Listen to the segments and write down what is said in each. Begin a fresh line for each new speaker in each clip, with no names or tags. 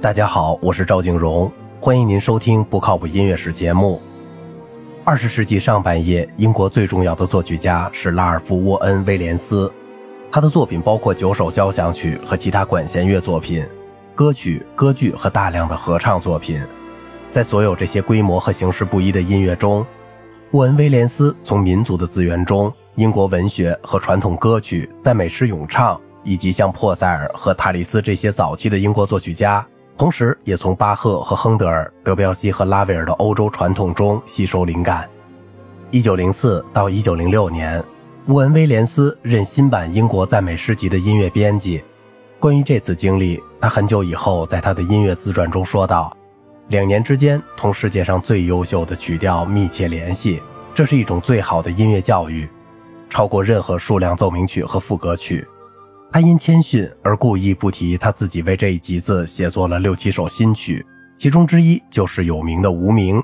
大家好，我是赵景荣，欢迎您收听不靠谱音乐史节目。二十世纪上半叶，英国最重要的作曲家是拉尔夫·沃恩·威廉斯，他的作品包括九首交响曲和其他管弦乐作品、歌曲、歌剧和大量的合唱作品。在所有这些规模和形式不一的音乐中，沃恩·威廉斯从民族的资源中、英国文学和传统歌曲、赞美诗咏唱，以及像珀塞尔和塔利斯这些早期的英国作曲家。同时，也从巴赫和亨德尔、德彪西和拉威尔的欧洲传统中吸收灵感。一九零四到一九零六年，乌恩·威廉斯任新版英国赞美诗集的音乐编辑。关于这次经历，他很久以后在他的音乐自传中说道：“两年之间，同世界上最优秀的曲调密切联系，这是一种最好的音乐教育，超过任何数量奏鸣曲和副歌曲。”他因谦逊而故意不提他自己为这一集子写作了六七首新曲，其中之一就是有名的《无名》，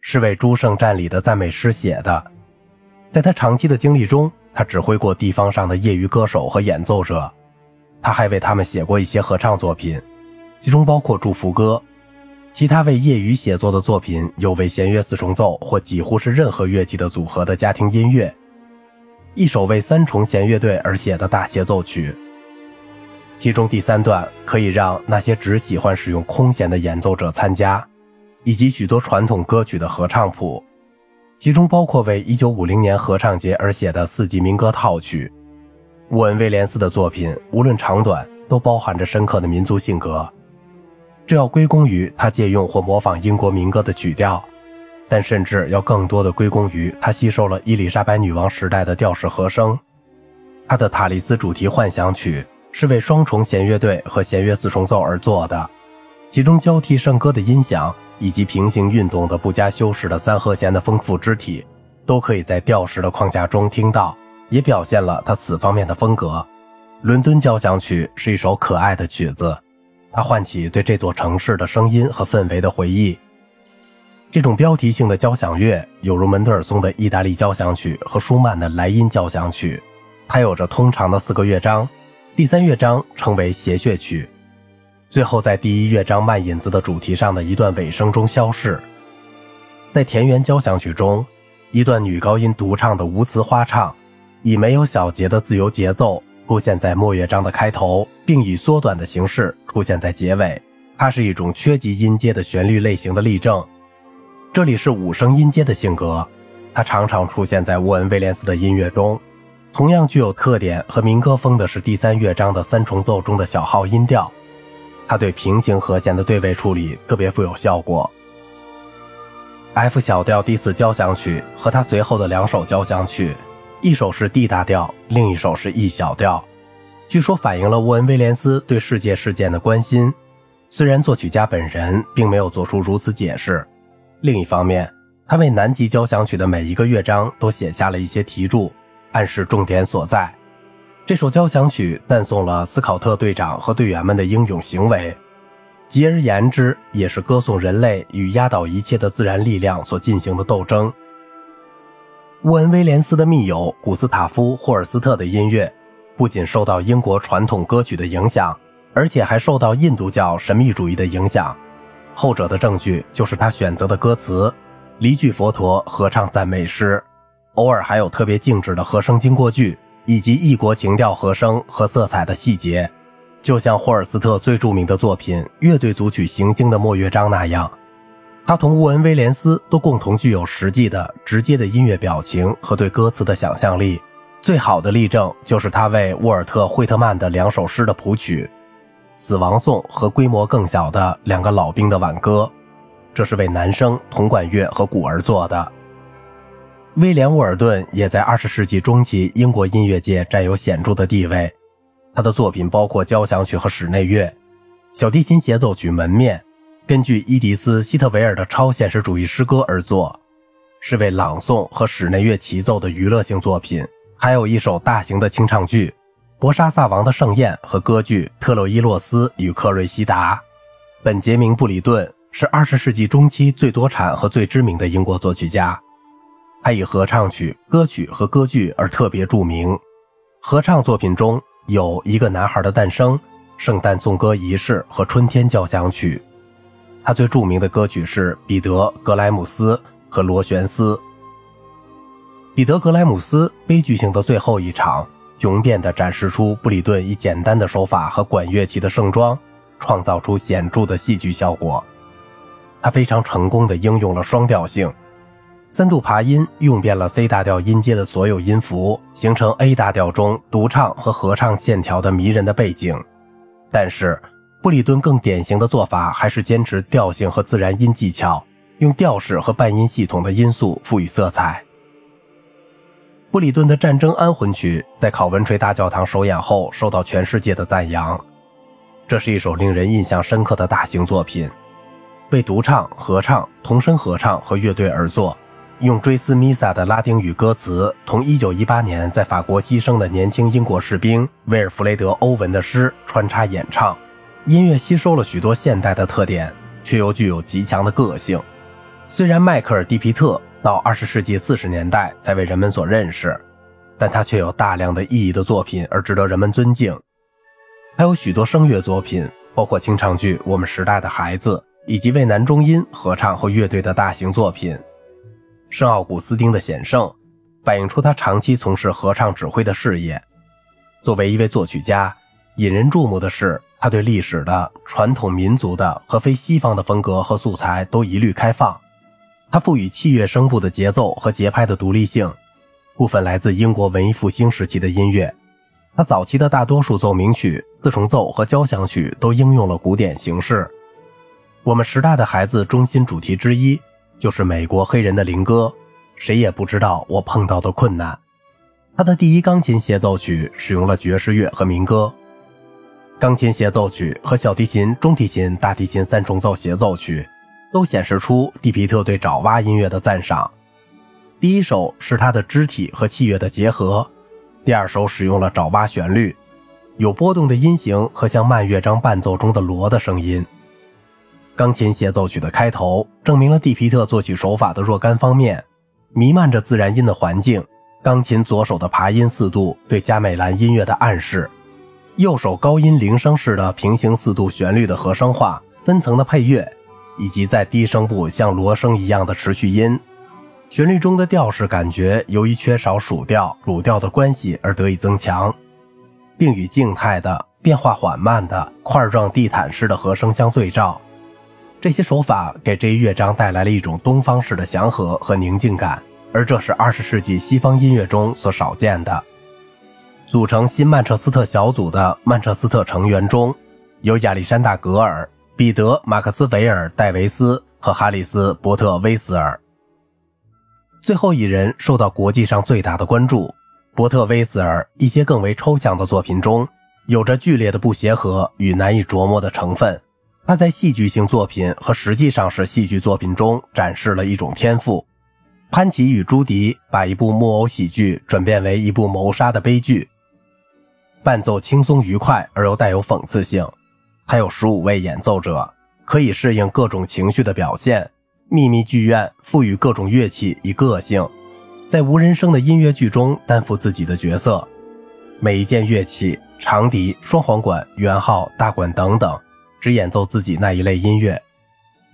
是为诸圣战里的赞美诗写的。在他长期的经历中，他指挥过地方上的业余歌手和演奏者，他还为他们写过一些合唱作品，其中包括祝福歌。其他为业余写作的作品有为弦乐四重奏或几乎是任何乐器的组合的家庭音乐。一首为三重弦乐队而写的大协奏曲，其中第三段可以让那些只喜欢使用空弦的演奏者参加，以及许多传统歌曲的合唱谱，其中包括为1950年合唱节而写的四季民歌套曲。沃恩·威廉斯的作品无论长短，都包含着深刻的民族性格，这要归功于他借用或模仿英国民歌的曲调。但甚至要更多的归功于他吸收了伊丽莎白女王时代的调式和声。他的《塔利斯主题幻想曲》是为双重弦乐队和弦乐四重奏而做的，其中交替圣歌的音响以及平行运动的不加修饰的三和弦的丰富肢体，都可以在调式的框架中听到，也表现了他此方面的风格。《伦敦交响曲》是一首可爱的曲子，它唤起对这座城市的声音和氛围的回忆。这种标题性的交响乐，有如门德尔松的意大利交响曲和舒曼的莱茵交响曲。它有着通常的四个乐章，第三乐章称为谐谑曲，最后在第一乐章慢引子的主题上的一段尾声中消逝。在田园交响曲中，一段女高音独唱的无词花唱，以没有小节的自由节奏出现在末乐章的开头，并以缩短的形式出现在结尾。它是一种缺级音阶的旋律类型的例证。这里是五声音阶的性格，它常常出现在沃恩·威廉斯的音乐中。同样具有特点和民歌风的是第三乐章的三重奏中的小号音调，它对平行和弦的对位处理特别富有效果。F 小调第四交响曲和他随后的两首交响曲，一首是 D 大调，另一首是 E 小调，据说反映了沃恩·威廉斯对世界事件的关心，虽然作曲家本人并没有做出如此解释。另一方面，他为南极交响曲的每一个乐章都写下了一些题注，暗示重点所在。这首交响曲赞颂了斯考特队长和队员们的英勇行为，极而言之，也是歌颂人类与压倒一切的自然力量所进行的斗争。沃恩·威廉斯的密友古斯塔夫·霍尔斯特的音乐，不仅受到英国传统歌曲的影响，而且还受到印度教神秘主义的影响。后者的证据就是他选择的歌词，离句佛陀合唱赞美诗，偶尔还有特别静止的和声经过句，以及异国情调和声和色彩的细节，就像霍尔斯特最著名的作品《乐队组曲行星》的末乐章那样。他同乌恩·威廉斯都共同具有实际的、直接的音乐表情和对歌词的想象力。最好的例证就是他为沃尔特·惠特曼的两首诗的谱曲。死亡颂和规模更小的两个老兵的挽歌，这是为男声、铜管乐和鼓而做的。威廉·沃尔顿也在二十世纪中期英国音乐界占有显著的地位。他的作品包括交响曲和室内乐、小提琴协奏曲《门面》，根据伊迪丝·希特维尔的超现实主义诗歌而作，是为朗诵和室内乐齐奏的娱乐性作品。还有一首大型的清唱剧。博沙萨王的盛宴和歌剧《特洛伊洛斯与克瑞西达》，本杰明·布里顿是二十世纪中期最多产和最知名的英国作曲家。他以合唱曲、歌曲和歌剧而特别著名。合唱作品中有一个男孩的诞生、圣诞颂歌仪式和春天交响曲。他最著名的歌曲是《彼得·格莱姆斯》和《螺旋丝》。彼得·格莱姆斯悲剧性的最后一场，雄辩地展示出布里顿以简单的手法和管乐器的盛装，创造出显著的戏剧效果。他非常成功地应用了双调性，三度爬音用遍了 C 大调音阶的所有音符，形成 A 大调中独唱和合唱线条的迷人的背景。但是，布里顿更典型的做法还是坚持调性和自然音技巧，用调式和半音系统的因素赋予色彩。布里顿的《战争安魂曲》在考文垂大教堂首演后受到全世界的赞扬。这是一首令人印象深刻的大型作品，为独唱、合唱、童声合唱和乐队而作，用追思弥撒的拉丁语歌词同1918年在法国牺牲的年轻英国士兵威尔弗雷德·欧文的诗穿插演唱。音乐吸收了许多现代的特点，却又具有极强的个性。虽然迈克尔·蒂皮特。到二十世纪四十年代才为人们所认识，但他却有大量的意义的作品而值得人们尊敬。还有许多声乐作品，包括清唱剧《我们时代的孩子》，以及为男中音合唱和乐队的大型作品。圣奥古斯丁的显圣，反映出他长期从事合唱指挥的事业。作为一位作曲家，引人注目的是他对历史的、传统民族的和非西方的风格和素材都一律开放。他赋予器乐声部的节奏和节拍的独立性，部分来自英国文艺复兴时期的音乐。他早期的大多数奏鸣曲、四重奏和交响曲都应用了古典形式。我们时代的孩子中心主题之一就是美国黑人的林歌，谁也不知道我碰到的困难。他的第一钢琴协奏曲使用了爵士乐和民歌。钢琴协奏曲和小提琴、中提琴、大提琴三重奏协奏曲。都显示出蒂皮特对爪哇音乐的赞赏。第一首是他的肢体和器乐的结合，第二首使用了爪哇旋律，有波动的音型和像慢乐章伴奏中的锣的声音。钢琴协奏曲的开头证明了蒂皮特作曲手法的若干方面，弥漫着自然音的环境，钢琴左手的爬音四度对加美兰音乐的暗示，右手高音铃声式的平行四度旋律的和声化，分层的配乐。以及在低声部像锣声一样的持续音，旋律中的调式感觉由于缺少属调主调的关系而得以增强，并与静态的变化缓慢的块状地毯式的和声相对照。这些手法给这一乐章带来了一种东方式的祥和和宁静感，而这是二十世纪西方音乐中所少见的。组成新曼彻斯特小组的曼彻斯特成员中有亚历山大·格尔。彼得·马克斯韦尔·戴维斯和哈里斯·伯特威斯尔，最后一人受到国际上最大的关注。伯特威斯尔一些更为抽象的作品中有着剧烈的不协和与难以琢磨的成分。他在戏剧性作品和实际上是戏剧作品中展示了一种天赋。潘奇与朱迪把一部木偶喜剧转变为一部谋杀的悲剧，伴奏轻松愉快而又带有讽刺性。还有十五位演奏者，可以适应各种情绪的表现。秘密剧院赋予各种乐器以个性，在无人声的音乐剧中担负自己的角色。每一件乐器，长笛、双簧管、圆号、大管等等，只演奏自己那一类音乐。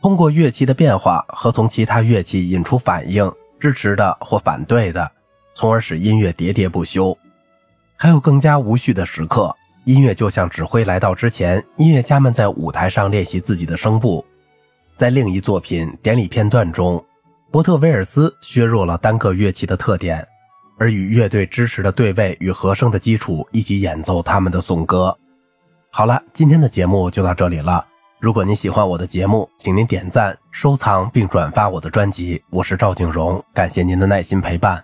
通过乐器的变化和从其他乐器引出反应，支持的或反对的，从而使音乐喋喋不休。还有更加无序的时刻。音乐就像指挥来到之前，音乐家们在舞台上练习自己的声部。在另一作品《典礼片段》中，伯特威尔斯削弱了单个乐器的特点，而与乐队支持的对位与和声的基础一起演奏他们的颂歌。好了，今天的节目就到这里了。如果您喜欢我的节目，请您点赞、收藏并转发我的专辑。我是赵景荣，感谢您的耐心陪伴。